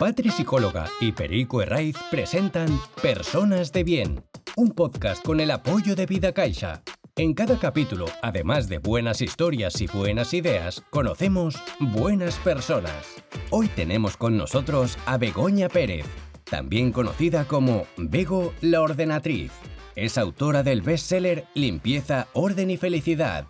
Patri Psicóloga y Perico Herraiz presentan Personas de Bien, un podcast con el apoyo de Vida Caixa. En cada capítulo, además de buenas historias y buenas ideas, conocemos buenas personas. Hoy tenemos con nosotros a Begoña Pérez, también conocida como Bego la Ordenatriz. Es autora del bestseller Limpieza, Orden y Felicidad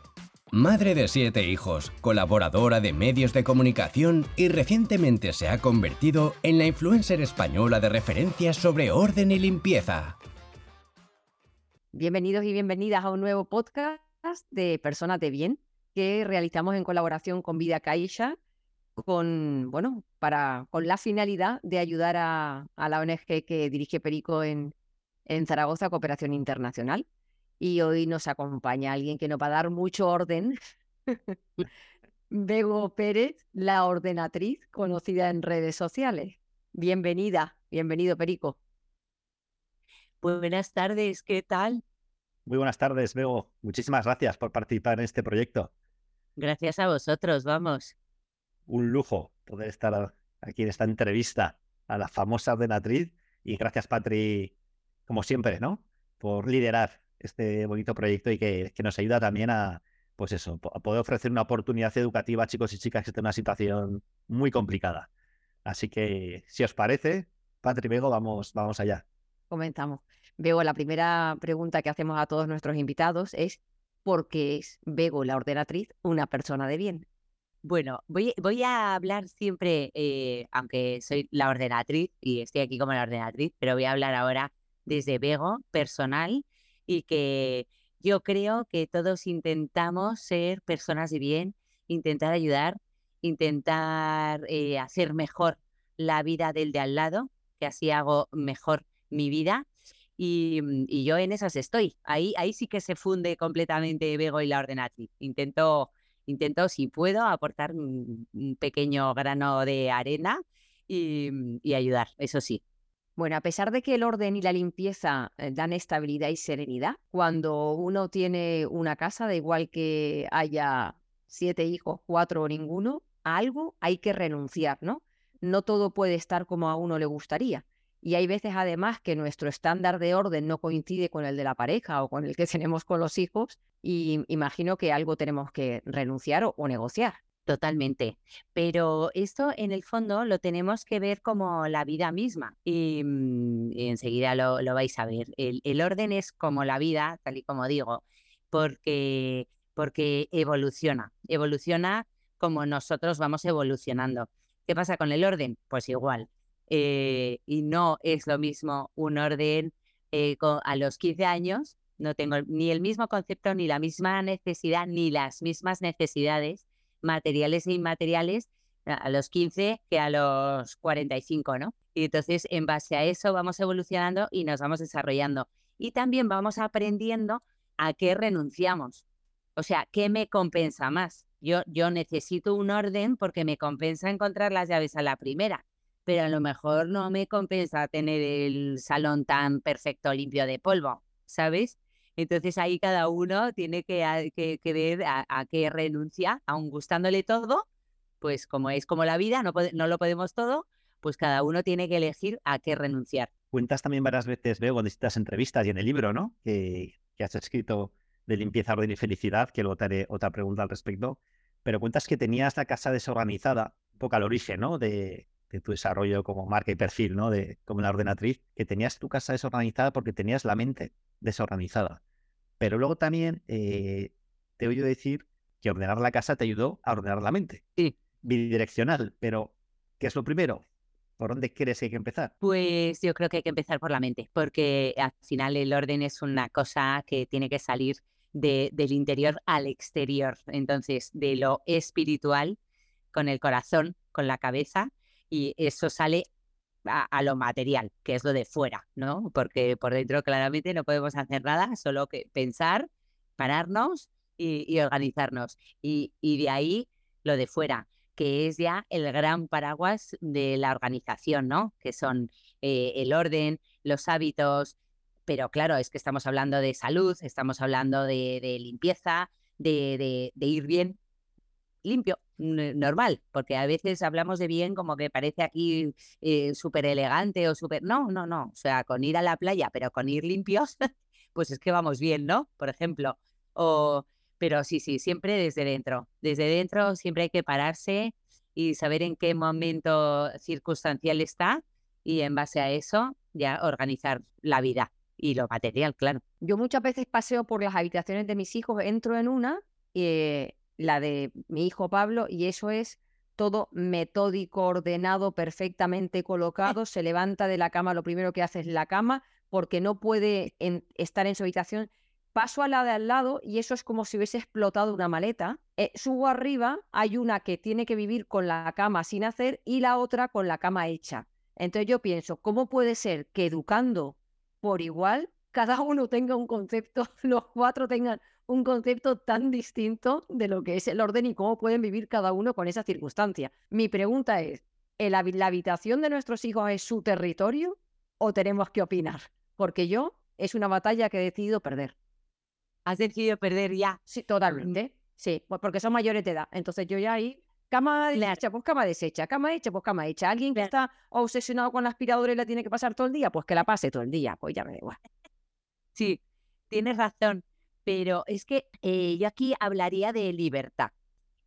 Madre de siete hijos, colaboradora de medios de comunicación y recientemente se ha convertido en la influencer española de referencias sobre orden y limpieza. Bienvenidos y bienvenidas a un nuevo podcast de Personas de Bien que realizamos en colaboración con Vida Caixa con, bueno, para, con la finalidad de ayudar a, la ONG que dirige Perico en, en Zaragoza, Cooperación Internacional. Y hoy nos acompaña alguien que nos va a dar mucho orden. Bego Pérez, la ordenatriz conocida en redes sociales. Bienvenida, bienvenido Perico. buenas tardes, ¿qué tal? Muy buenas tardes, Bego. Muchísimas gracias por participar en este proyecto. Gracias a vosotros, vamos. Un lujo poder estar aquí en esta entrevista a la famosa ordenatriz y gracias, Patri, como siempre, ¿no? Por liderar este bonito proyecto y que, nos ayuda también a, pues eso, a poder ofrecer una oportunidad educativa a chicos y chicas que están en una situación muy complicada. Así que, si os parece, Patri Bego, vamos, vamos allá. Comenzamos. Veo la primera pregunta que hacemos a todos nuestros invitados es ¿por qué es Bego, la ordenatriz, una persona de bien? Bueno, voy, voy a hablar siempre, eh, aunque soy la ordenatriz y estoy aquí como la ordenatriz, pero voy a hablar ahora desde Bego, personal, y que yo creo que todos intentamos ser personas de bien, intentar ayudar, intentar eh, hacer mejor la vida del de al lado, que así hago mejor mi vida. Y, mm, yo en esas estoy. Ahí, ahí sí que se funde completamente Bego y la ordenatriz. Intento, intento, si puedo, aportar un, pequeño grano de arena y, y ayudar, eso sí. Bueno, a pesar de que el orden y la limpieza eh, dan estabilidad y serenidad, cuando uno tiene una casa, da igual que haya siete hijos, cuatro o ninguno, a algo hay que renunciar, ¿no? No todo puede estar como a uno le gustaría. Y hay veces además que nuestro estándar de orden no coincide con el de la pareja o con el que tenemos con los hijos y imagino que algo tenemos que renunciar o negociar. Totalmente. Pero esto en el fondo lo tenemos que ver como la vida misma y, mm, enseguida lo, vais a ver. El, orden es como la vida, tal y como digo, porque, porque evoluciona, evoluciona como nosotros vamos evolucionando. ¿Qué pasa con el orden? Pues igual. Eh, y no es lo mismo un orden eh, a los 15 años, no tengo ni el mismo concepto, ni la misma necesidad, ni las mismas necesidades materiales e inmateriales a los 15 que a los 45, ¿no? Y entonces, en base a eso, vamos evolucionando y nos vamos desarrollando. Y también vamos aprendiendo a qué renunciamos. O sea, ¿qué me compensa más? Yo, yo necesito un orden porque me compensa encontrar las llaves a la primera, pero a lo mejor no me compensa tener el salón tan perfecto, limpio de polvo, ¿sabes? Entonces ahí cada uno tiene que, ah, ver a, qué renuncia, aun gustándole todo, pues como es como la vida, no, no lo podemos todo, pues cada uno tiene que elegir a qué renunciar. Cuentas también varias veces, veo, en distintas entrevistas y en el libro, ¿no? Que, has escrito de limpieza, orden y felicidad, que luego te haré otra pregunta al respecto, pero cuentas que tenías la casa desorganizada, un poco al origen, ¿no? De, de tu desarrollo como marca y perfil, ¿no? De, como la ordenatriz, que tenías tu casa desorganizada porque tenías la mente desorganizada. Pero luego también eh, te oído decir que ordenar la casa te ayudó a ordenar la mente. Sí. Bidireccional, pero ¿qué es lo primero? ¿Por dónde crees que hay que empezar? Pues yo creo que hay que empezar por la mente, porque al final el orden es una cosa que tiene que salir del interior al exterior. Entonces, de lo espiritual con el corazón, con la cabeza, y eso sale a, lo material, que es lo de fuera, ¿no? Porque por dentro claramente no podemos hacer nada, solo que pensar, pararnos y, organizarnos. Y, de ahí lo de fuera, que es ya el gran paraguas de la organización, ¿no? Que son eh, el orden, los hábitos, pero claro, es que estamos hablando de salud, estamos hablando de, limpieza, de, de, ir bien limpio, normal, porque a veces hablamos de bien como que parece aquí eh, súper elegante o súper... No, no, no, o sea, con ir a la playa, pero con ir limpios, pues es que vamos bien, ¿no? Por ejemplo, o... Pero sí, sí, siempre desde dentro. Desde dentro siempre hay que pararse y saber en qué momento circunstancial está y en base a eso ya organizar la vida y lo material, claro. Yo muchas veces paseo por las habitaciones de mis hijos, entro en una, eh, la de mi hijo Pablo, y eso es todo metódico, ordenado, perfectamente colocado. Se levanta de la cama, lo primero que hace es la cama, porque no puede estar en su habitación. Paso a la de al lado y eso es como si hubiese explotado una maleta. Eh, subo arriba, hay una que tiene que vivir con la cama sin hacer y la otra con la cama hecha. Entonces yo pienso, ¿cómo puede ser que educando por igual cada uno tenga un concepto, los cuatro tengan un concepto tan distinto de lo que es el orden y cómo pueden vivir cada uno con esa circunstancia. Mi pregunta es, ¿la habitación de nuestros hijos es su territorio o tenemos que opinar? Porque yo es una batalla que he decidido perder. ¿Has decidido perder ya? Sí, totalmente. Sí, pues porque son mayores de edad. Entonces yo ya ahí, cama deshecha, pues cama deshecha, cama hecha, pues cama hecha. Alguien que está obsesionado con la aspiradora y la tiene que pasar todo el día, pues que la pase todo el día, pues ya me da igual. Sí, tienes razón, pero es que eh, yo aquí hablaría de libertad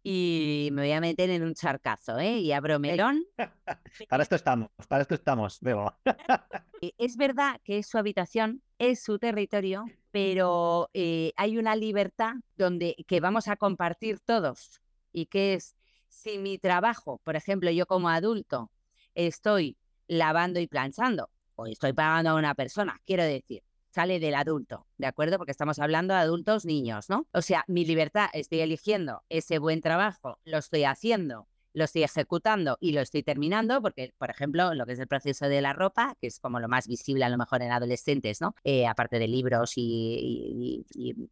y me voy a meter en un charcazo, ¿eh? Y abro melón. para esto estamos, para esto estamos, veo. Eh, es verdad que es su habitación, es su territorio, pero eh, hay una libertad donde que vamos a compartir todos y que es si mi trabajo, por ejemplo, yo como adulto estoy lavando y planchando o estoy pagando a una persona, quiero decir, sale del adulto, ¿de acuerdo? Porque estamos hablando de adultos niños, ¿no? O sea, mi libertad, estoy eligiendo ese buen trabajo, lo estoy haciendo, lo estoy ejecutando y lo estoy terminando, porque, por ejemplo, lo que es el proceso de la ropa, que es como lo más visible a lo mejor en adolescentes, ¿no? Eh, aparte de libros y,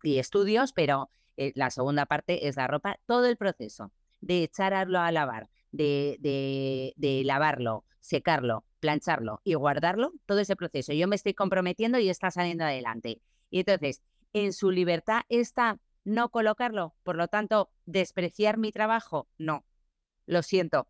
estudios, pero eh, la segunda parte es la ropa, todo el proceso de echarlo a lavar, de, de lavarlo, secarlo, plancharlo y guardarlo, todo ese proceso. Yo me estoy comprometiendo y está saliendo adelante. Y entonces, en su libertad está no colocarlo, por lo tanto, despreciar mi trabajo, no. Lo siento.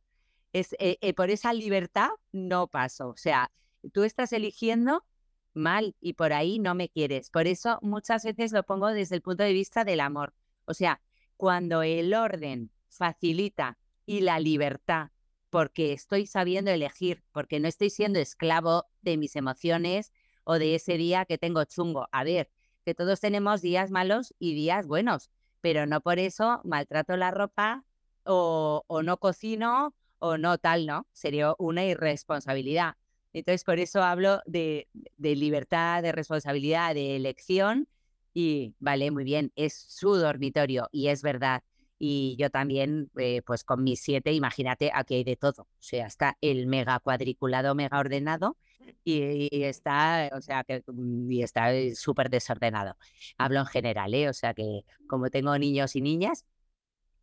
Es, eh, eh, por esa libertad no paso. O sea, tú estás eligiendo mal y por ahí no me quieres. Por eso muchas veces lo pongo desde el punto de vista del amor. O sea, cuando el orden facilita y la libertad porque estoy sabiendo elegir, porque no estoy siendo esclavo de mis emociones o de ese día que tengo chungo. A ver, que todos tenemos días malos y días buenos, pero no por eso maltrato la ropa o, no cocino o no tal, ¿no? Sería una irresponsabilidad. Entonces, por eso hablo de, de libertad, de responsabilidad, de elección y, vale, muy bien, es su dormitorio y es verdad y yo también, eh, pues con mis siete, imagínate, aquí hay de todo. O sea, está el mega cuadriculado, mega ordenado y, está, o sea, que mm, está eh, súper desordenado. Hablo en general, ¿eh? O sea, que como tengo niños y niñas,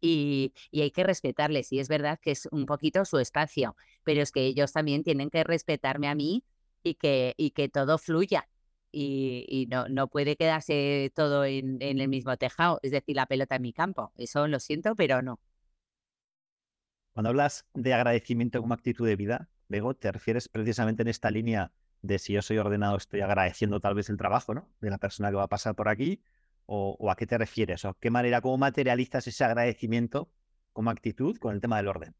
y, y, hay que respetarles. Y es verdad que es un poquito su espacio, pero es que ellos también tienen que respetarme a mí y que, y que todo fluya y, no, no puede quedarse todo en, el mismo tejado, es decir, la pelota en mi campo. Eso lo siento, pero no. Cuando hablas de agradecimiento como actitud de vida, Bego, te refieres precisamente en esta línea de si yo soy ordenado, estoy agradeciendo tal vez el trabajo ¿no? de la persona que va a pasar por aquí, o, o a qué te refieres, o qué manera, cómo materializas ese agradecimiento como actitud con el tema del orden.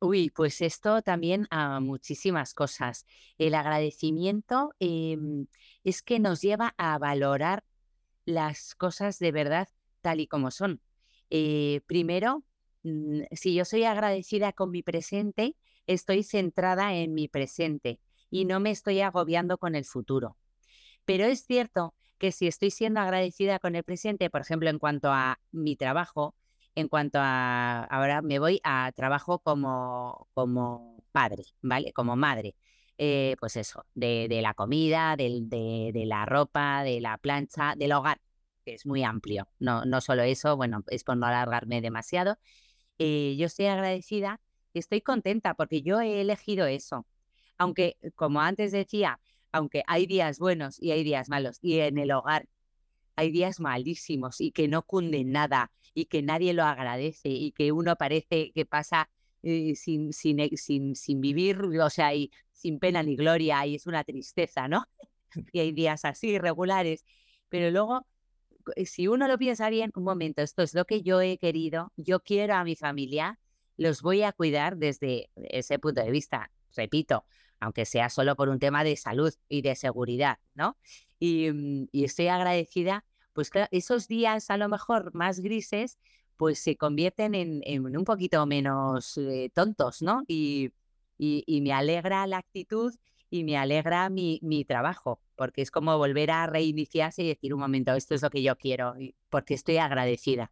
Uy, pues esto también a muchísimas cosas. El agradecimiento em, es que nos lleva a valorar las cosas de verdad tal y como son. Eh, primero, mm, si yo soy agradecida con mi presente, estoy centrada en mi presente y no me estoy agobiando con el futuro. Pero es cierto que si estoy siendo agradecida con el presente, por ejemplo, en cuanto a mi trabajo, en cuanto a, ahora me voy a trabajo como, como padre, ¿vale? Como madre. Eh, pues eso, de, la comida, de, la ropa, de la plancha, del hogar, que es muy amplio. No, no solo eso, bueno, es por no alargarme demasiado. Eh, yo estoy agradecida, estoy contenta porque yo he elegido eso. Aunque, como antes decía, aunque hay días buenos y hay días malos, y en el hogar hay días malísimos y que no cunde nada y que nadie lo agradece y que uno parece que pasa eh, sin, sin, e, sin, sin vivir, o sea, y sin pena ni gloria y es una tristeza, ¿no? y hay días así irregulares, pero luego eh, si uno lo piensa bien, un momento, esto es lo que yo he querido, yo quiero a mi familia, los voy a cuidar desde ese punto de vista, repito, aunque sea solo por un tema de salud y de seguridad, ¿no? Y, mm, estoy agradecida, pues que esos días a lo mejor más grises, pues se convierten en, un poquito menos eh, tontos, ¿no? Y, y, me alegra la actitud y me alegra mi, mi trabajo, porque es como volver a reiniciarse y decir un momento, esto es lo que yo quiero, porque estoy agradecida.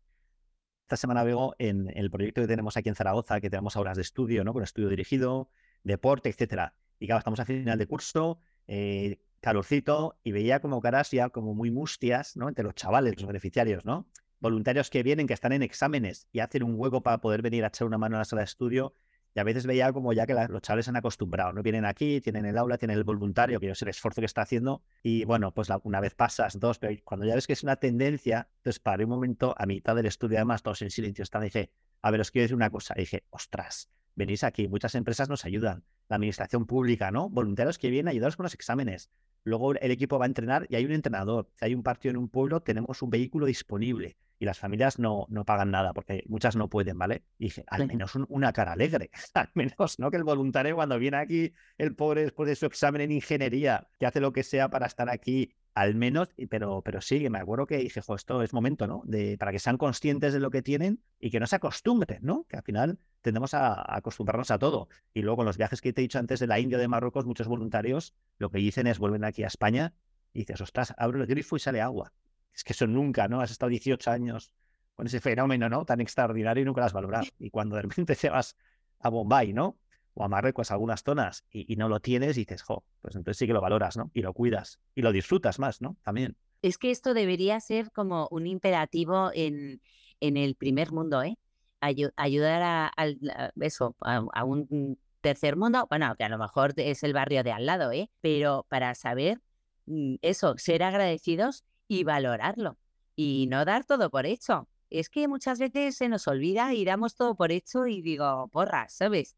Esta semana veo en el proyecto que tenemos aquí en Zaragoza, que tenemos aulas de estudio, ¿no? Con estudio dirigido, deporte, etcétera. Y claro, estamos a final de curso, eh, calorcito, y veía como caras ya como muy mustias, ¿no? Entre los chavales, los beneficiarios, ¿no? Voluntarios que vienen, que están en exámenes y hacen un hueco para poder venir a echar una mano en la sala de estudio y a veces veía como ya que los chavales se han acostumbrado, ¿no? Vienen aquí, tienen el aula, tienen el voluntario, que sé el esfuerzo que está haciendo. Y bueno, pues una vez pasas, dos, pero cuando ya ves que es una tendencia, entonces paré un momento a mitad del estudio, además todos en silencio, están, dije, a ver, os quiero decir una cosa. Y dije, ostras, venís aquí, muchas empresas nos ayudan, la administración pública, ¿no? Voluntarios que vienen a ayudaros con los exámenes. Luego el equipo va a entrenar y hay un entrenador. Si hay un partido en un pueblo, tenemos un vehículo disponible y las familias no, no pagan nada porque muchas no pueden, ¿vale? Y dije, al menos una cara alegre, al menos, ¿no? Que el voluntario cuando viene aquí, el pobre después de su examen en ingeniería, que hace lo que sea para estar aquí, al menos, pero, pero sí, me acuerdo que dije, jo, esto es momento, ¿no? Para que sean conscientes de lo que tienen y que no se acostumbren, ¿no? Que al final tendemos a, acostumbrarnos a todo. Y luego con los viajes que te he dicho antes de la India de Marruecos, muchos voluntarios lo que dicen es vuelven aquí a España y dices, ostras, abro el grifo y sale agua es que eso nunca, ¿no? Has estado 18 años con ese fenómeno, ¿no? Tan extraordinario y nunca lo has valorado. Y cuando de repente te vas a Bombay, ¿no? O a Marruecos, a algunas zonas, y, no lo tienes, y dices, jo, pues entonces sí que lo valoras, ¿no? Y lo cuidas. Y lo disfrutas más, ¿no? También. Es que esto debería ser como un imperativo en, en el primer mundo, ¿eh? ayudar a, eso, a, un tercer mundo, bueno, que a lo mejor es el barrio de al lado, ¿eh? Pero para saber mm, eso, ser agradecidos y valorarlo y no dar todo por hecho. Es que muchas veces se nos olvida y damos todo por hecho y digo, porra, ¿sabes?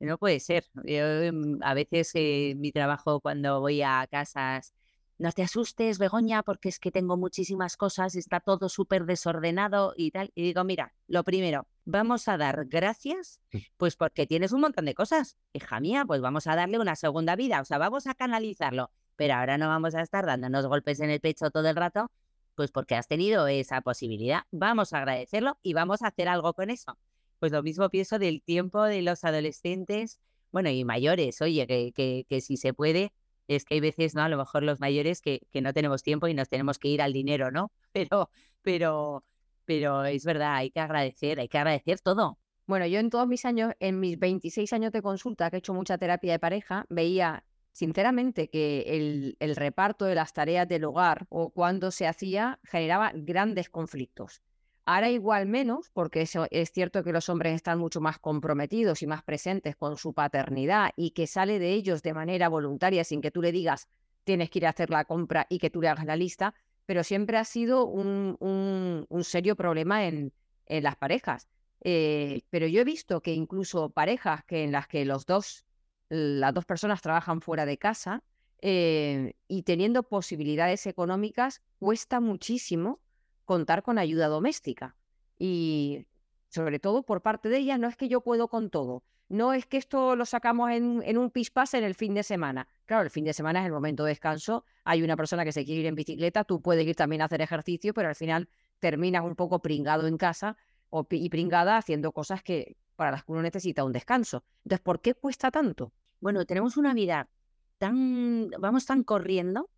No puede ser. Yo, em, a veces eh, mi trabajo cuando voy a casas, no te asustes, Begoña, porque es que tengo muchísimas cosas, está todo súper desordenado y tal. Y digo, mira, lo primero, vamos a dar gracias, pues porque tienes un montón de cosas. Hija mía, pues vamos a darle una segunda vida, o sea, vamos a canalizarlo pero ahora no vamos a estar dándonos golpes en el pecho todo el rato, pues porque has tenido esa posibilidad. Vamos a agradecerlo y vamos a hacer algo con eso. Pues lo mismo pienso del tiempo de los adolescentes, bueno, y mayores, oye, que, que, si se puede, es que hay veces, ¿no? A lo mejor los mayores que, que no tenemos tiempo y nos tenemos que ir al dinero, ¿no? Pero, pero, pero es verdad, hay que agradecer, hay que agradecer todo. Bueno, yo en todos mis años, en mis 26 años de consulta, que he hecho mucha terapia de pareja, veía sinceramente que el, reparto de las tareas del hogar o cuando se hacía generaba grandes conflictos. Ahora igual menos, porque eso es cierto que los hombres están mucho más comprometidos y más presentes con su paternidad y que sale de ellos de manera voluntaria sin que tú le digas tienes que ir a hacer la compra y que tú le hagas la lista, pero siempre ha sido un, serio problema en, las parejas. Eh, pero yo he visto que incluso parejas que en las que los dos las dos personas trabajan fuera de casa eh, y teniendo posibilidades económicas, cuesta muchísimo contar con ayuda doméstica. Y sobre todo por parte de ella, no es que yo puedo con todo. No es que esto lo sacamos en, en un pispás en el fin de semana. Claro, el fin de semana es el momento de descanso. Hay una persona que se quiere ir en bicicleta, tú puedes ir también a hacer ejercicio, pero al final terminas un poco pringado en casa o, y pringada haciendo cosas que, para las que uno necesita un descanso. Entonces, ¿por qué cuesta tanto? Bueno, tenemos una vida tan, vamos tan corriendo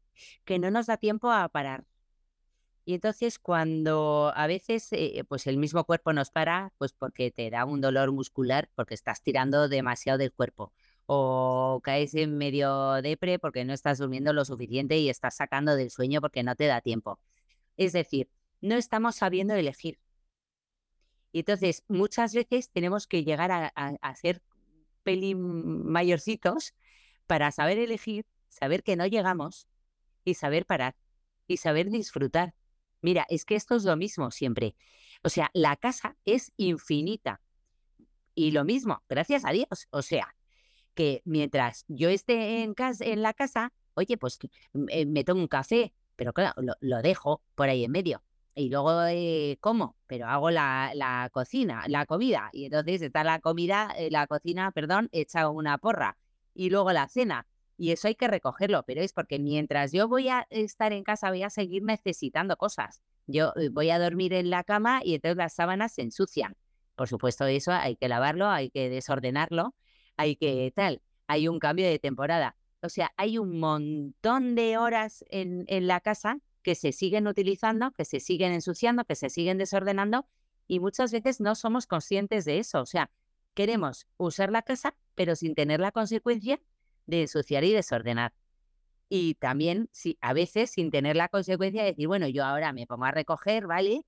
que no nos da tiempo a parar. Y entonces cuando a veces eh, pues el mismo cuerpo nos para, pues porque te da un dolor muscular, porque estás tirando demasiado del cuerpo, o caes en medio depre porque no estás durmiendo lo suficiente y estás sacando del sueño porque no te da tiempo. Es decir, no estamos sabiendo elegir. Y entonces, muchas veces tenemos que llegar a, hacer peli mayorcitos para saber elegir, saber que no llegamos y saber parar y saber disfrutar. Mira, es que esto es lo mismo siempre. O sea, la casa es infinita. Y lo mismo, gracias a Dios. O sea, que mientras yo esté en, casa, en la casa, oye, pues eh, me tomo un café, pero claro, lo, dejo por ahí en medio. Y luego eh, como, pero hago la, la, cocina, la comida. Y entonces está la comida, eh, la cocina, perdón, hecha una porra. Y luego la cena. Y eso hay que recogerlo, pero es porque mientras yo voy a estar en casa voy a seguir necesitando cosas. Yo voy a dormir en la cama y entonces las sábanas se ensucian. Por supuesto, eso hay que lavarlo, hay que desordenarlo, hay que tal. Hay un cambio de temporada. O sea, hay un montón de horas en, en la casa que se siguen utilizando, que se siguen ensuciando, que se siguen desordenando y muchas veces no somos conscientes de eso. O sea, queremos usar la casa, pero sin tener la consecuencia de ensuciar y desordenar. Y también, si, a veces, sin tener la consecuencia de decir, bueno, yo ahora me pongo a recoger, ¿vale?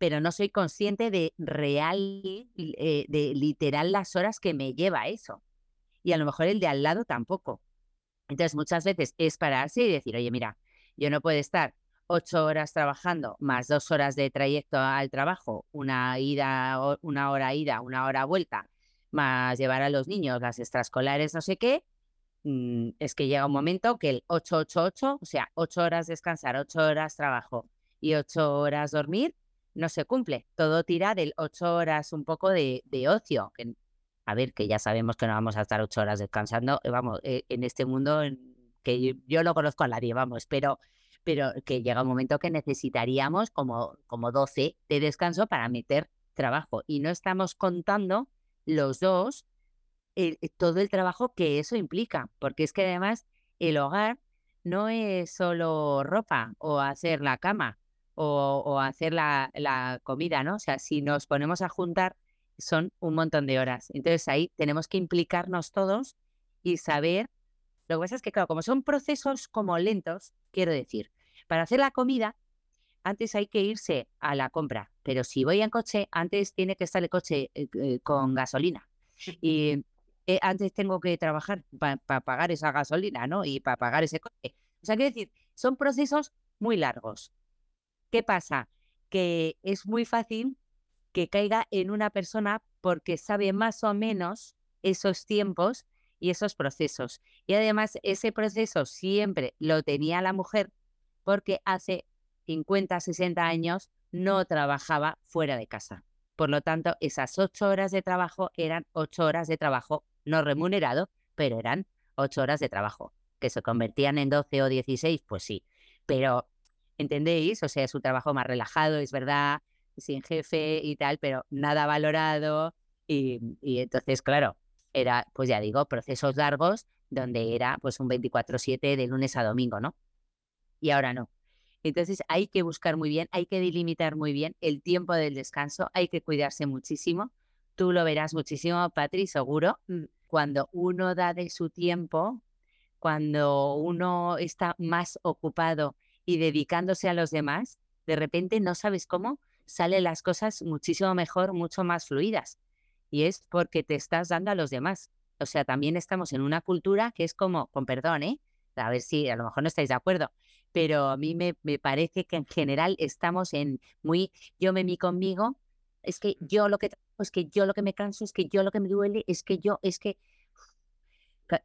pero no soy consciente de real, eh, de literal las horas que me lleva eso. Y a lo mejor el de al lado tampoco. Entonces, muchas veces es pararse y decir, oye, mira, yo no puedo estar ocho horas trabajando más dos horas de trayecto al trabajo, una ida, una hora ida, una hora vuelta, más llevar a los niños las extraescolares, no sé qué. Mm, es que llega un momento que el 888, o sea, ocho horas descansar, ocho horas trabajo y ocho horas dormir, no se cumple. Todo tira del ocho horas un poco de, ocio. Que, a ver, que ya sabemos que no vamos a estar ocho horas descansando, eh, vamos, eh, en este mundo que yo, no conozco a nadie, vamos, pero, pero que llega un momento que necesitaríamos como, como 12 de descanso para meter trabajo. Y no estamos contando los dos eh, todo el trabajo que eso implica, porque es que además el hogar no es solo ropa o hacer la cama, o, hacer la, comida, ¿no? O sea, si nos ponemos a juntar, son un montón de horas. Entonces ahí tenemos que implicarnos todos y saber. Lo que pasa es que, claro, como son procesos como lentos, quiero decir, para hacer la comida, antes hay que irse a la compra, pero si voy en coche, antes tiene que estar el coche eh, eh, con gasolina. Y eh, antes tengo que trabajar para pagar esa gasolina, ¿no? Y para pagar ese coche. O sea, quiero decir, son procesos muy largos. ¿Qué pasa? Que es muy fácil que caiga en una persona porque sabe más o menos esos tiempos y esos procesos. Y además ese proceso siempre lo tenía la mujer porque hace 50, 60 años no trabajaba fuera de casa. Por lo tanto, esas ocho horas de trabajo eran ocho horas de trabajo no remunerado, pero eran ocho horas de trabajo. Que se convertían en 12 o 16, pues sí. Pero ¿entendéis? O sea, es un trabajo más relajado, es verdad, sin jefe y tal, pero nada valorado. Y, entonces, claro, era, pues ya digo, procesos largos donde era pues un 24/7 de lunes a domingo, ¿no? Y ahora no. Entonces hay que buscar muy bien, hay que delimitar muy bien el tiempo del descanso, hay que cuidarse muchísimo. Tú lo verás muchísimo, Patri, seguro. Mm. Cuando uno da de su tiempo, cuando uno está más ocupado y dedicándose a los demás, de repente no sabes cómo salen las cosas muchísimo mejor, mucho más fluidas. Y es porque te estás dando a los demás. O sea, también estamos en una cultura que es como, con perdón, ¿eh? A ver si a lo mejor no estáis de acuerdo, pero a mí me, me parece que en general estamos en muy yo me mi conmigo, es que yo lo que es que yo lo que me canso, es que yo lo que me duele, es que yo, es que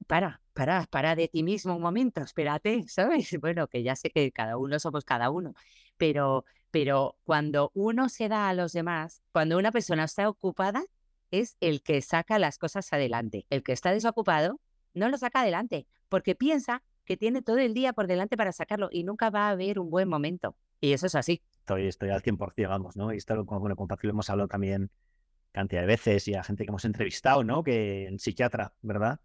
para, para, para de ti mismo un momento, espérate, ¿sabes? Bueno, que ya sé que cada uno somos cada uno, pero, pero cuando uno se da a los demás, cuando una persona está ocupada, es el que saca las cosas adelante. El que está desocupado no lo saca adelante, porque piensa que tiene todo el día por delante para sacarlo y nunca va a haber un buen momento. Y eso es así. Estoy, estoy al 100%, digamos, ¿no? Y esto, bueno, con Patricio hemos hablado también cantidad de veces y a gente que hemos entrevistado, ¿no? Que el psiquiatra, ¿verdad?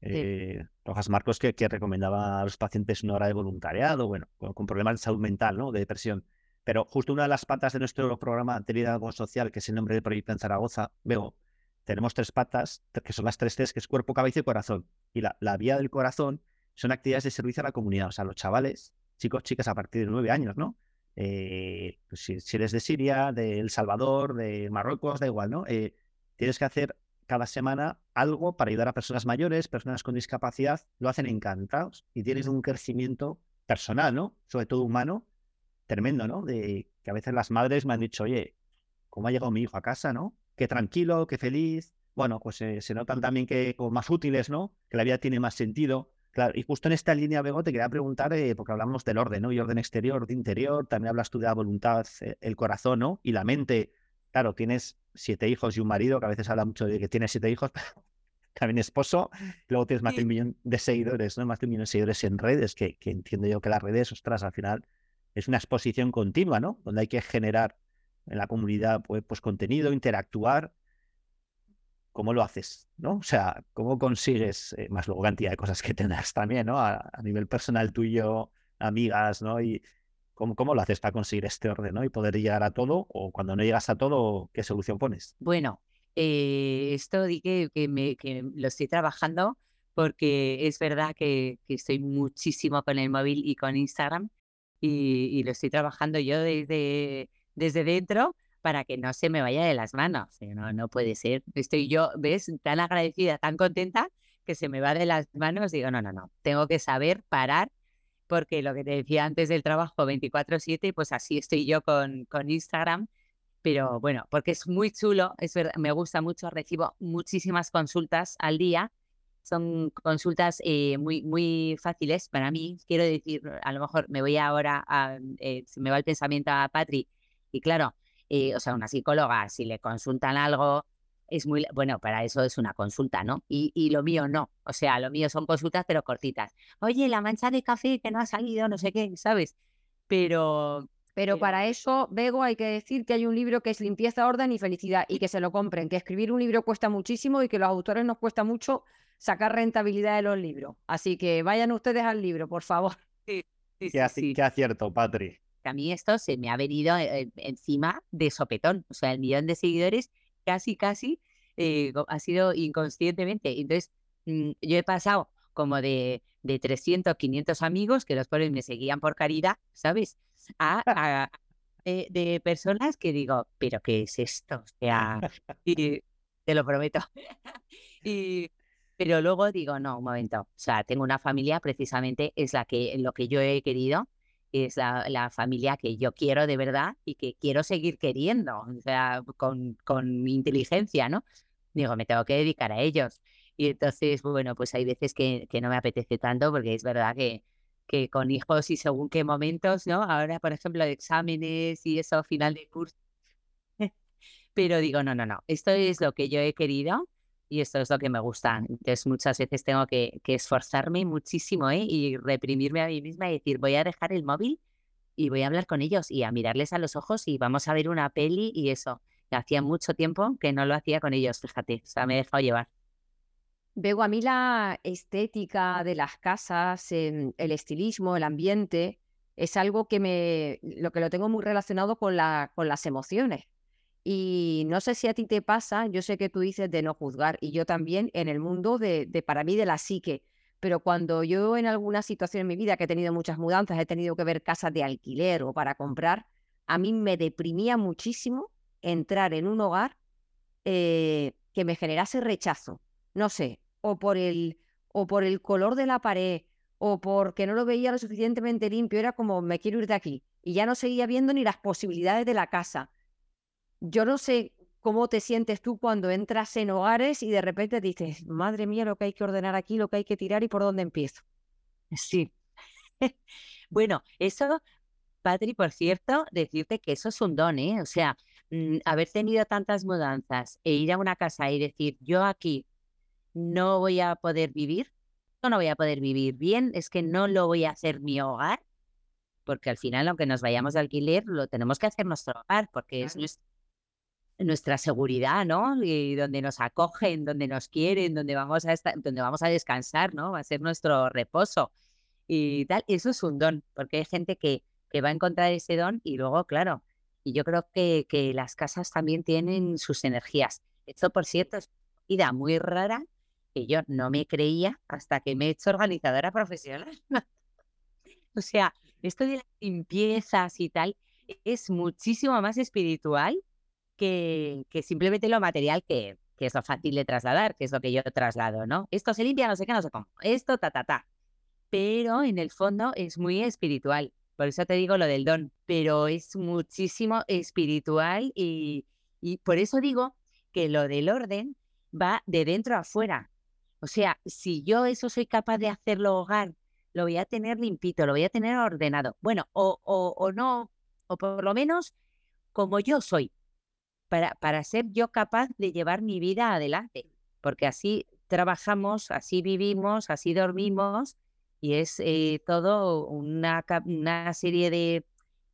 Eh, Rojas Marcos que, recomendaba a los pacientes una hora de voluntariado, bueno, con, problemas de salud mental, ¿no? De depresión. Pero justo una de las patas de nuestro programa de liderazgo social, que es el nombre del proyecto en Zaragoza, veo, tenemos tres patas, que son las tres T's, que es cuerpo, cabeza y corazón. Y la, vía del corazón son actividades de servicio a la comunidad, o sea, los chavales, chicos, chicas a partir de nueve años, ¿no? Eh, pues si, eres de Siria, de El Salvador, de Marruecos, da igual, ¿no? Eh, tienes que hacer cada semana algo para ayudar a personas mayores, personas con discapacidad, lo hacen encantados y tienes un crecimiento personal, ¿no? Sobre todo humano, tremendo, ¿no? De que a veces las madres me han dicho, oye, ¿cómo ha llegado mi hijo a casa, no? Qué tranquilo, qué feliz. Bueno, pues eh, se notan también que como más útiles, ¿no? Que la vida tiene más sentido. Claro, y justo en esta línea, Bego, te quería preguntar, eh, porque hablamos del orden, ¿no? Y orden exterior, orden interior, también hablas tú de la voluntad, eh, el corazón, ¿no? Y la mente. Claro, tienes siete hijos y un marido, que a veces habla mucho de que tienes siete hijos, también esposo, y luego tienes más de un millón de seguidores, ¿no? Más de un millón de seguidores en redes, que, que entiendo yo que las redes, ostras, al final es una exposición continua, ¿no? Donde hay que generar en la comunidad pues, pues contenido, interactuar. ¿Cómo lo haces? ¿no? O sea, ¿cómo consigues, eh, más luego cantidad de cosas que tengas también, ¿no? A, nivel personal tuyo, amigas, ¿no? Y ¿cómo, ¿cómo, lo haces para conseguir este orden, ¿no? Y poder llegar a todo, o cuando no llegas a todo, ¿qué solución pones? Bueno, eh, esto di que, me, que lo estoy trabajando porque es verdad que, que, estoy muchísimo con el móvil y con Instagram y, y lo estoy trabajando yo desde desde dentro para que no se me vaya de las manos. No, no puede ser. Estoy yo, ¿ves? Tan agradecida, tan contenta que se me va de las manos. Digo, no, no, no. Tengo que saber parar porque lo que te decía antes del trabajo 24/7, pues así estoy yo con, con Instagram. Pero bueno, porque es muy chulo, es verdad, me gusta mucho, recibo muchísimas consultas al día. Son consultas eh, muy, muy fáciles para mí. Quiero decir, a lo mejor me voy ahora, a, eh, se me va el pensamiento a Patri, y claro, o sea, una psicóloga, si le consultan algo, es muy, bueno, para eso es una consulta, ¿no? Y, y, lo mío no, o sea, lo mío son consultas, pero cortitas. Oye, la mancha de café que no ha salido, no sé qué, ¿sabes? Pero... Pero para eso, Bego, hay que decir que hay un libro que es Limpieza, Orden y Felicidad y que se lo compren, que escribir un libro cuesta muchísimo y que los autores nos cuesta mucho sacar rentabilidad de los libros. Así que vayan ustedes al libro, por favor. Sí, sí, sí, qué acierto, Patri a mí esto se me ha venido eh, encima de sopetón. O sea, el millón de seguidores casi, casi eh, ha sido inconscientemente. Entonces, mm, yo he pasado como de, de 300, 500 amigos que los pobres me seguían por caridad, ¿sabes? A, eh, de personas que digo, ¿pero qué es esto? O sea, y, te lo prometo. y, pero luego digo, no, un momento. O sea, tengo una familia, precisamente es la que, lo que yo he querido es la, familia que yo quiero de verdad y que quiero seguir queriendo, o sea, con, con inteligencia, ¿no? Digo, me tengo que dedicar a ellos. Y entonces, bueno, pues hay veces que, que no me apetece tanto porque es verdad que, que con hijos y según qué momentos, ¿no? Ahora, por ejemplo, exámenes y eso, final de curso. Pero digo, no, no, no, esto es lo que yo he querido y esto es lo que me gusta. Entonces muchas veces tengo que, esforzarme muchísimo ¿eh? y reprimirme a mí misma y decir, voy a dejar el móvil y voy a hablar con ellos y a mirarles a los ojos y vamos a ver una peli y eso. Hacía mucho tiempo que no lo hacía con ellos, fíjate, o sea, me he dejado llevar. Veo a mí la estética de las casas, el estilismo, el ambiente, es algo que me, lo que lo tengo muy relacionado con, la, con las emociones. Y no sé si a ti te pasa, yo sé que tú dices de no juzgar y yo también en el mundo de, para mí de la psique, pero cuando yo en alguna situación en mi vida que he tenido muchas mudanzas, he tenido que ver casas de alquiler o para comprar, a mí me deprimía muchísimo entrar en un hogar eh, que me generase rechazo, no sé, o por el o por el color de la pared o porque no lo veía lo suficientemente limpio, era como me quiero ir de aquí y ya no seguía viendo ni las posibilidades de la casa yo no sé cómo te sientes tú cuando entras en hogares y de repente dices, madre mía, lo que hay que ordenar aquí, lo que hay que tirar y por dónde empiezo. Sí. bueno, eso, Patri, por cierto, decirte que eso es un don, ¿eh? O sea, mm, haber tenido tantas mudanzas e ir a una casa y decir, yo aquí no voy a poder vivir, no voy a poder vivir bien, es que no lo voy a hacer mi hogar, porque al final, aunque nos vayamos de alquiler, lo tenemos que hacer nuestro hogar, porque es nuestro nuestra seguridad, ¿no? Y donde nos acogen, donde nos quieren, donde vamos a estar, donde vamos a descansar, ¿no? Va a ser nuestro reposo y tal. Eso es un don, porque hay gente que, que va a encontrar ese don y luego, claro, y yo creo que, que las casas también tienen sus energías. Esto, por cierto, es una vida muy rara que yo no me creía hasta que me he hecho organizadora profesional. o sea, esto de las limpiezas y tal es muchísimo más espiritual que, simplemente lo material que, que, es lo fácil de trasladar, que es lo que yo traslado, ¿no? Esto se limpia, no sé qué, no sé cómo. Esto, ta, ta, ta. Pero en el fondo es muy espiritual. Por eso te digo lo del don, pero es muchísimo espiritual y, y por eso digo que lo del orden va de dentro a afuera. O sea, si yo eso soy capaz de hacerlo hogar, lo voy a tener limpito, lo voy a tener ordenado. Bueno, o, o, o no, o por lo menos como yo soy, para, para ser yo capaz de llevar mi vida adelante, porque así trabajamos, así vivimos, así dormimos y es eh, todo una, una serie de,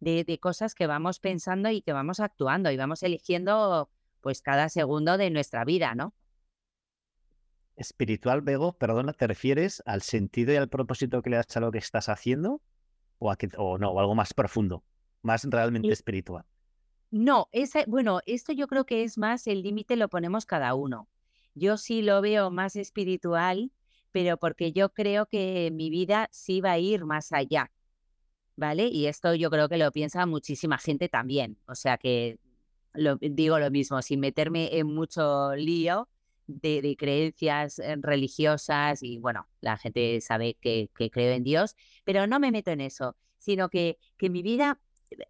de, cosas que vamos pensando y que vamos actuando y vamos eligiendo pues cada segundo de nuestra vida, ¿no? Espiritual, Bego, perdona, ¿te refieres al sentido y al propósito que le das a lo que estás haciendo? ¿O, a que, o no, o algo más profundo, más realmente espiritual? No, ese, bueno, esto yo creo que es más el límite lo ponemos cada uno. Yo sí lo veo más espiritual pero porque yo creo que mi vida sí va a ir más allá, ¿vale? Y esto yo creo que lo piensa muchísima gente también, o sea que lo, digo lo mismo, sin meterme en mucho lío de, creencias eh, religiosas y bueno, la gente sabe que, que, creo en Dios, pero no me meto en eso, sino que, que mi vida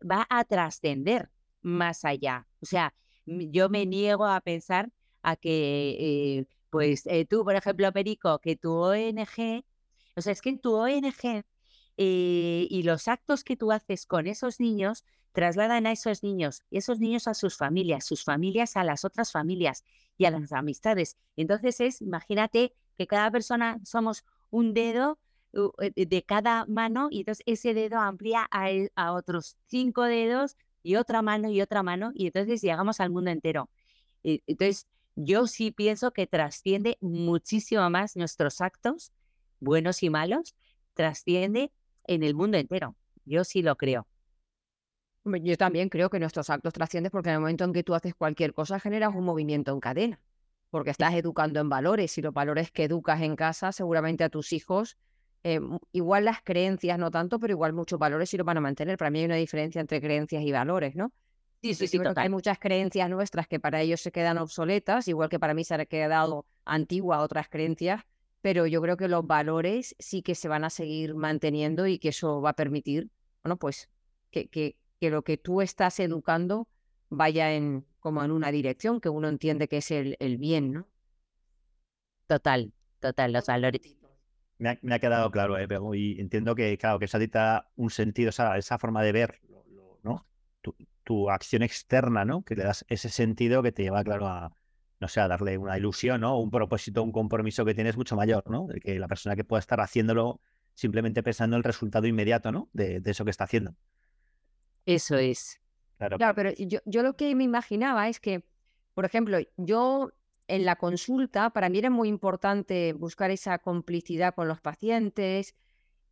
va a trascender más allá. O sea, yo me niego a pensar a que eh, pues eh, tú, por ejemplo, Perico, que tu ONG, o sea, es que en tu ONG eh, y los actos que tú haces con esos niños trasladan a esos niños y esos niños a sus familias, sus familias a las otras familias y a las amistades. Entonces es, imagínate que cada persona somos un dedo de cada mano y entonces ese dedo amplía a, a otros cinco dedos y otra mano y otra mano y entonces llegamos al mundo entero. Entonces, yo sí pienso que trasciende muchísimo más nuestros actos, buenos y malos, trasciende en el mundo entero. Yo sí lo creo. Yo también creo que nuestros actos trascienden porque en el momento en que tú haces cualquier cosa generas un movimiento en cadena, porque estás educando en valores y los valores que educas en casa seguramente a tus hijos, eh, igual las creencias no tanto, pero igual muchos valores sí los van a mantener. Para mí hay una diferencia entre creencias y valores, ¿no? Sí, sí, sí, Hay muchas creencias nuestras que para ellos se quedan obsoletas, igual que para mí se han quedado antigua otras creencias, pero yo creo que los valores sí que se van a seguir manteniendo y que eso va a permitir, bueno, pues que, que, que lo que tú estás educando vaya en como en una dirección que uno entiende que es el, el bien, ¿no? Total, total, los valores. Me ha, me ha quedado claro, ¿eh? y entiendo que, claro, que esa dita un sentido, esa, esa forma de ver, ¿no? tu acción externa, ¿no? Que le das ese sentido que te lleva, claro, a, no sé, a darle una ilusión, ¿no? Un propósito, un compromiso que tienes mucho mayor, ¿no? Que la persona que pueda estar haciéndolo simplemente pensando en el resultado inmediato, ¿no? De, eso que está haciendo. Eso es. Claro, claro pero yo, yo lo que me imaginaba es que, por ejemplo, yo en la consulta, para mí era muy importante buscar esa complicidad con los pacientes,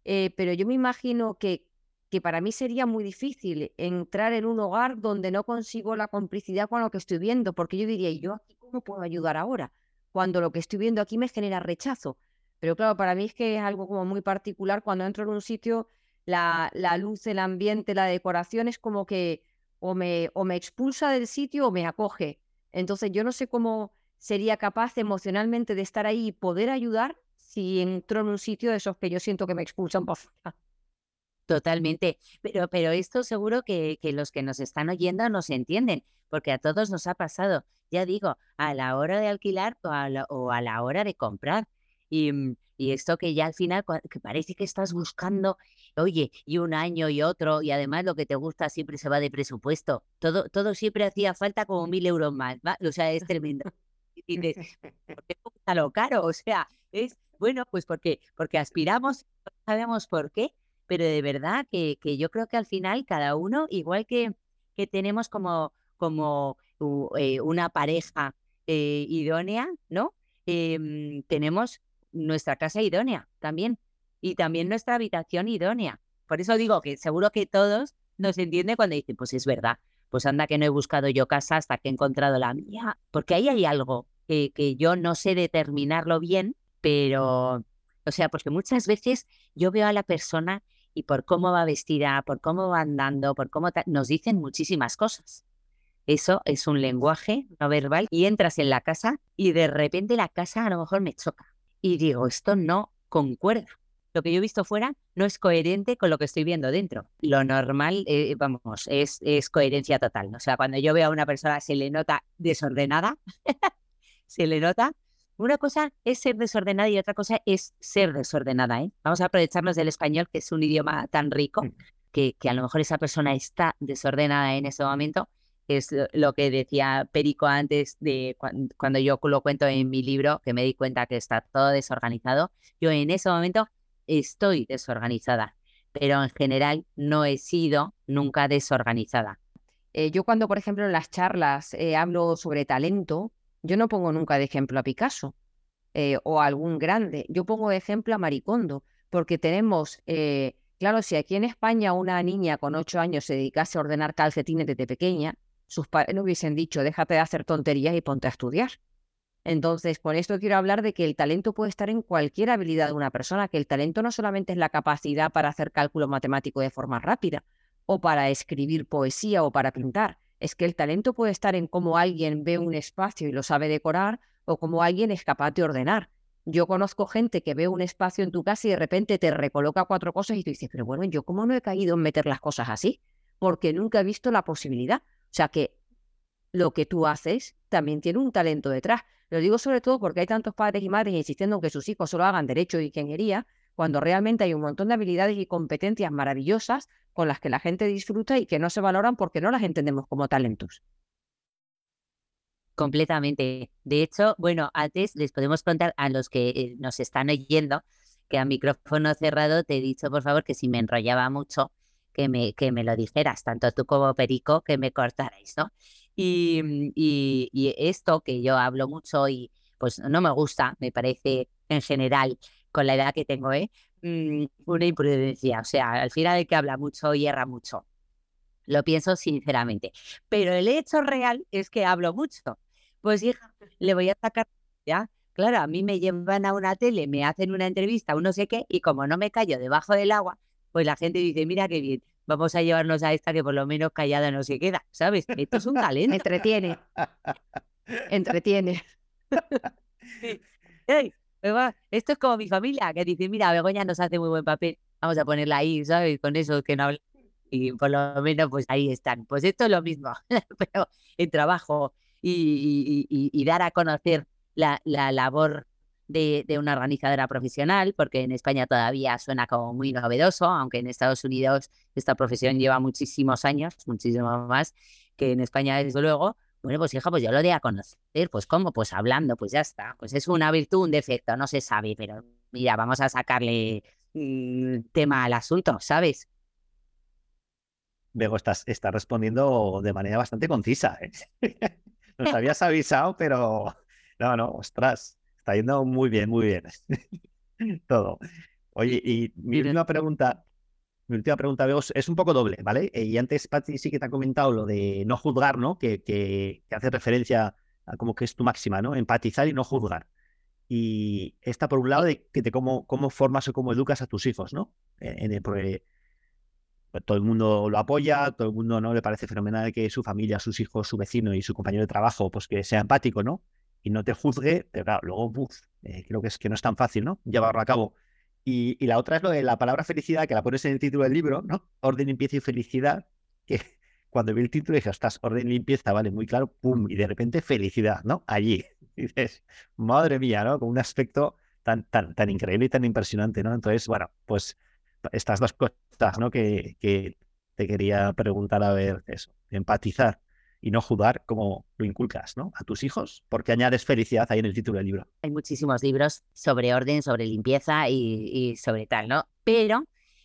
eh, pero yo me imagino que que para mí sería muy difícil entrar en un hogar donde no consigo la complicidad con lo que estoy viendo, porque yo diría, ¿y yo aquí cómo puedo ayudar ahora? Cuando lo que estoy viendo aquí me genera rechazo. Pero claro, para mí es que es algo como muy particular. Cuando entro en un sitio, la, la luz, el ambiente, la decoración es como que o me, o me expulsa del sitio o me acoge. Entonces yo no sé cómo sería capaz emocionalmente de estar ahí y poder ayudar si entro en un sitio de esos que yo siento que me expulsan por fuera. Totalmente, pero, pero esto seguro que, que, los que nos están oyendo nos entienden, porque a todos nos ha pasado, ya digo, a la hora de alquilar o a la, o a la hora de comprar. Y, mm, y, esto que ya al final, que parece que estás buscando, oye, y un año y otro, y además lo que te gusta siempre se va de presupuesto. Todo, todo siempre hacía falta como mil euros más, ¿va? O sea, es tremendo. Y dices, ¿por qué está lo caro? O sea, es, bueno, pues porque, porque aspiramos, sabemos por qué, pero de verdad que, que yo creo que al final cada uno, igual que, que tenemos como, como eh, una pareja eh, idónea, ¿no? Em, tenemos nuestra casa idónea también y también nuestra habitación idónea. Por eso digo que seguro que todos nos entienden cuando dicen, pues es verdad, pues anda que no he buscado yo casa hasta que he encontrado la mía, porque ahí hay algo que, que yo no sé determinarlo bien, pero, o sea, porque muchas veces yo veo a la persona y por cómo va vestida, por cómo va andando, por cómo nos dicen muchísimas cosas. Eso es un lenguaje no verbal y entras en la casa y de repente la casa a lo mejor me choca y digo, esto no concuerda. lo que yo he visto fuera no es coherente con lo que estoy viendo dentro. Lo normal, eh, vamos, es, es coherencia total. O sea, cuando yo veo a una persona se le nota desordenada, se le nota. Una cosa es ser desordenada y otra cosa es ser desordenada. ¿eh? Vamos a aprovecharnos del español, que es un idioma tan rico, mm. que, que a lo mejor esa persona está desordenada en ese momento es lo que decía Perico antes de cuando yo lo cuento en mi libro, que me di cuenta que está todo desorganizado. Yo en ese momento estoy desorganizada, pero en general no he sido nunca desorganizada. Eh, yo cuando, por ejemplo, en las charlas eh, hablo sobre talento, yo no pongo nunca de ejemplo a Picasso eh, o a algún grande, yo pongo de ejemplo a Maricondo, porque tenemos, claro, si aquí en España una niña con ocho años se dedicase a ordenar calcetines desde pequeña, sus padres no hubiesen dicho, déjate de hacer tonterías y ponte a estudiar. Entonces, con esto quiero hablar de que el talento puede estar en cualquier habilidad de una persona, que el talento no solamente es la capacidad para hacer cálculo matemático de forma rápida, o para escribir poesía o para pintar, es que el talento puede estar en cómo alguien ve un espacio y lo sabe decorar, o cómo alguien es capaz de ordenar. Yo conozco gente que ve un espacio en tu casa y de repente te recoloca cuatro cosas y tú dices, pero bueno, yo cómo no he caído en meter las cosas así, porque nunca he visto la posibilidad. O sea que lo que tú haces también tiene un talento detrás. Lo digo sobre todo porque hay tantos padres y madres insistiendo en que sus hijos solo hagan derecho y ingeniería, cuando realmente hay un montón de habilidades y competencias maravillosas con las que la gente disfruta y que no se valoran porque no las entendemos como talentos. Completamente. De hecho, bueno, antes les podemos contar a los que eh, nos están oyendo que a micrófono cerrado te he dicho, por favor, que si me enrollaba mucho, que me, que me lo dijeras, tanto tú como Perico, que me cortarais, ¿no? Y, y, esto que yo hablo mucho y pues no me gusta, me parece en general, con la edad que tengo, ¿eh? Mm, una imprudencia. O sea, al final el que habla mucho y erra mucho. Lo pienso sinceramente. Pero el hecho real es que hablo mucho. Pues hija, le voy a sacar ya. Claro, a mí me llevan a una tele, me hacen una entrevista, un no sé qué, y como no me callo debajo del agua, pues la gente dice, mira qué bien, vamos a llevarnos a esta que por lo menos callada no se queda, ¿sabes? Esto es un talento. Entretiene. Entretiene. Esto es como mi familia, que dice, mira, Begoña nos hace muy buen papel, vamos a ponerla ahí, ¿sabes? Con eso que no habla. Y por lo menos, pues ahí están. Pues esto es lo mismo, pero en trabajo y, dar a conocer la, la labor de, una organizadora profesional, porque en España todavía suena como muy novedoso, aunque en Estados Unidos esta profesión lleva muchísimos años, muchísimo más que en España, desde luego. Bueno, pues hija, pues yo lo de a conocer, pues cómo, pues hablando, pues ya está. Pues es una virtud, un defecto, no se sabe, pero mira, vamos a sacarle mm, tema al asunto, ¿sabes? Bego, estás, estás respondiendo de manera bastante concisa. ¿eh? Nos habías avisado, pero no, no, ostras. Está yendo muy bien, muy bien. Todo. Oye, y mi última pregunta, mi última pregunta, veo, es un poco doble, ¿vale? Eh, y antes, Pati, sí que te ha comentado lo de no juzgar, ¿no? Que, que, hace referencia a como que es tu máxima, ¿no? Empatizar y no juzgar. Y está por un lado de que te cómo, cómo formas o cómo educas a tus hijos, ¿no? En el, pues, todo el mundo lo apoya, todo el mundo no le parece fenomenal que su familia, sus hijos, su vecino y su compañero de trabajo, pues que sea empático, ¿no? y no te juzgue, pero claro, luego eh, creo que es que no es tan fácil, ¿no? Llevarlo a cabo. Y, la otra es lo de la palabra felicidad, que la pones en el título del libro, ¿no? Orden, limpieza y felicidad, que cuando vi el título dije, estás orden, limpieza, vale, muy claro, pum, y de repente felicidad, ¿no? Allí. Dices, madre mía, ¿no? Con un aspecto tan, tan, tan increíble y tan impresionante, ¿no? Entonces, bueno, pues estas dos cosas, ¿no? Que, que te quería preguntar a ver eso, empatizar y no juzgar como lo inculcas ¿no? a tus hijos, porque añades felicidad ahí en el título del libro. Hay muchísimos libros sobre orden, sobre limpieza y, sobre tal, ¿no? Pero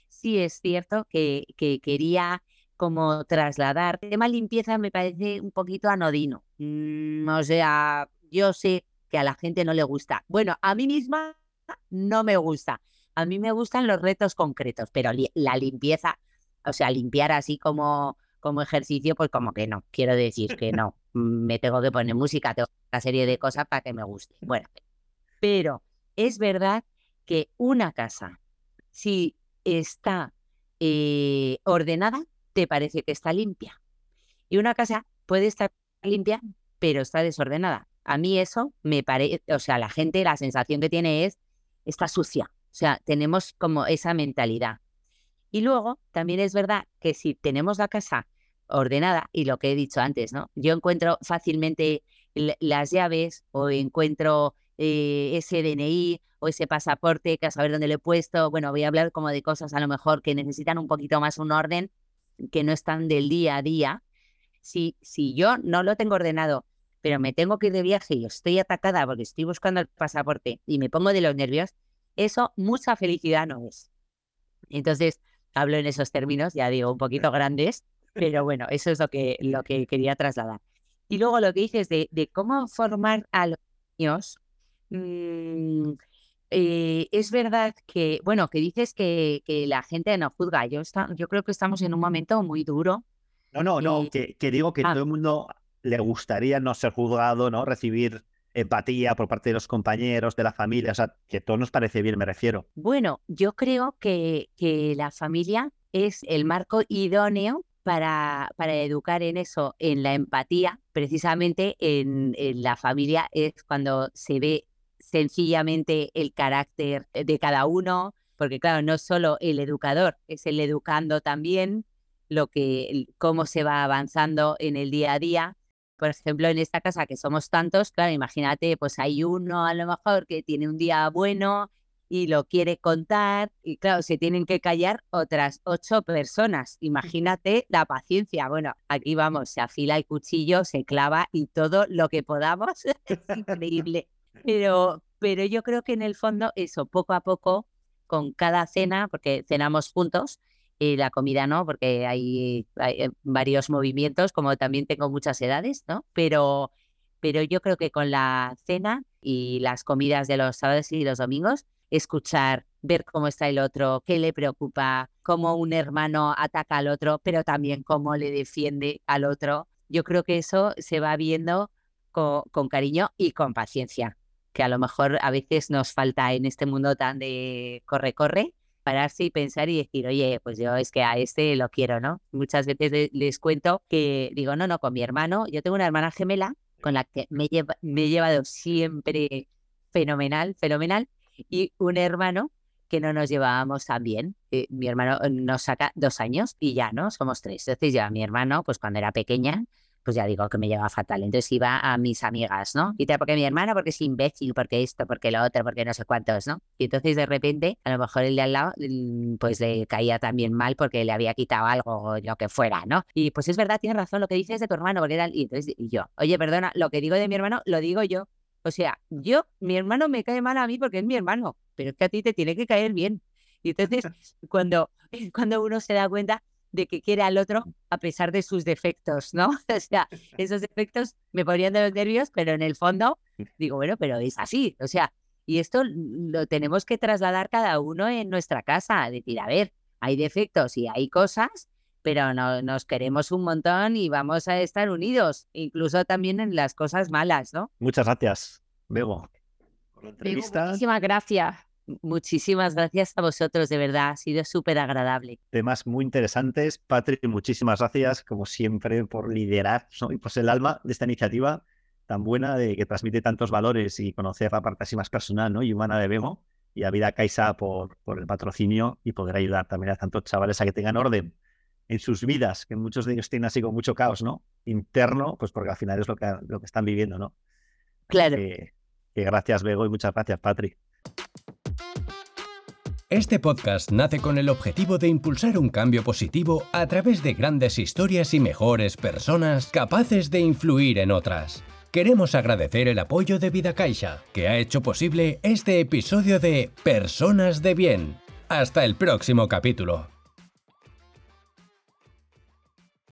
sí es cierto que, que quería como trasladar. El tema limpieza me parece un poquito anodino. Mm, o sea, yo sé que a la gente no le gusta. Bueno, a mí misma no me gusta. A mí me gustan los retos concretos, pero la limpieza, o sea, limpiar así como como ejercicio, pues como que no, quiero decir que no, me tengo que poner música, tengo una serie de cosas para que me guste. Bueno, pero es verdad que una casa, si está eh, ordenada, te parece que está limpia. Y una casa puede estar limpia, pero está desordenada. A mí eso me parece, o sea, la gente, la sensación que tiene es, está sucia, O sea, tenemos como esa mentalidad. Y luego, también es verdad que si tenemos la casa ordenada, y lo que he dicho antes, ¿no? Yo encuentro fácilmente las llaves o encuentro eh, ese DNI o ese pasaporte que a saber dónde lo he puesto. Bueno, voy a hablar como de cosas a lo mejor que necesitan un poquito más un orden, que no están del día a día. Si, si yo no lo tengo ordenado, pero me tengo que ir de viaje y estoy atacada porque estoy buscando el pasaporte y me pongo de los nervios, eso mucha felicidad no es. Entonces, hablo en esos términos, ya digo, un poquito grandes, pero bueno, eso es lo que, lo que quería trasladar. Y luego lo que dices de, de cómo formar a los niños, mm, eh, es verdad que, bueno, que dices que, que la gente no juzga. Yo, está, yo creo que estamos en un momento muy duro. No, no, no, que, que digo que ah. todo el mundo le gustaría no ser juzgado, ¿no? Recibir empatía por parte de los compañeros, de la familia, o sea, que todo nos parece bien, me refiero. Bueno, yo creo que, que la familia es el marco idóneo para, para, educar en eso, en la empatía, precisamente en, en, la familia es cuando se ve sencillamente el carácter de cada uno, porque claro, no solo el educador, es el educando también lo que, cómo se va avanzando en el día a día. Por ejemplo, en esta casa que somos tantos, claro, imagínate, pues hay uno a lo mejor que tiene un día bueno y lo quiere contar y claro, se tienen que callar otras ocho personas. Imagínate la paciencia. Bueno, aquí vamos, se afila el cuchillo, se clava y todo lo que podamos. es increíble. Pero, pero yo creo que en el fondo eso, poco a poco, con cada cena, porque cenamos juntos, y la comida no, porque hay, eh, varios movimientos, como también tengo muchas edades, ¿no? Pero, pero yo creo que con la cena y las comidas de los sábados y los domingos, escuchar, ver cómo está el otro, qué le preocupa, cómo un hermano ataca al otro, pero también cómo le defiende al otro. Yo creo que eso se va viendo con, cariño y con paciencia, que a lo mejor a veces nos falta en este mundo tan de corre-corre pararse y pensar y decir, oye, pues yo es que a este lo quiero, ¿no? Muchas veces les cuento que digo, no, no, con mi hermano, yo tengo una hermana gemela con la que me, me he llevado siempre fenomenal, fenomenal, y un hermano que no nos llevábamos tan bien. Eh, mi hermano nos saca dos años y ya, ¿no? Somos tres. Entonces ya mi hermano, pues cuando era pequeña, pues ya digo que me lleva fatal. Entonces iba a mis amigas, ¿no? Y te, porque mi hermana, porque es imbécil, porque esto, porque lo otro, porque no sé cuántos, ¿no? Y entonces de repente, a lo mejor el de al lado, mm, pues le caía también mal porque le había quitado algo o lo que fuera, ¿no? Y pues es verdad, tienes razón lo que dices de tu hermano, porque era... Y entonces yo, oye, perdona, lo que digo de mi hermano, lo digo yo. O sea, yo, mi hermano me cae mal a mí porque es mi hermano, pero es que a ti te tiene que caer bien. Y entonces, cuando, cuando uno se da cuenta, de que quiere al otro a pesar de sus defectos, ¿no? O sea, esos defectos me ponían de los nervios, pero en el fondo digo, bueno, pero es así, o sea, y esto lo tenemos que trasladar cada uno en nuestra casa, decir, a ver, hay defectos y hay cosas, pero no, nos queremos un montón y vamos a estar unidos, incluso también en las cosas malas, ¿no? Muchas gracias, Bego. Por la entrevista. muchísimas gracias. Muchísimas gracias a vosotros, de verdad, ha sido súper agradable. Temas muy interesantes. Patrick, muchísimas gracias, como siempre, por liderar y por ser el alma de esta iniciativa tan buena de que transmite tantos valores y conocer la parte así más personal ¿no? y humana de Bemo y a Vida Caixa por, por el patrocinio y poder ayudar también a tantos chavales a que tengan orden en sus vidas, que muchos de ellos tienen así con mucho caos, ¿no? Interno, pues porque al final es lo que, lo que están viviendo, ¿no? Claro. Que, que gracias, Bego, y muchas gracias, Patrick. Este podcast nace con el objetivo de impulsar un cambio positivo a través de grandes historias y mejores personas capaces de influir en otras. Queremos agradecer el apoyo de Vida Caixa, que ha hecho posible este episodio de Personas de Bien. Hasta el próximo capítulo.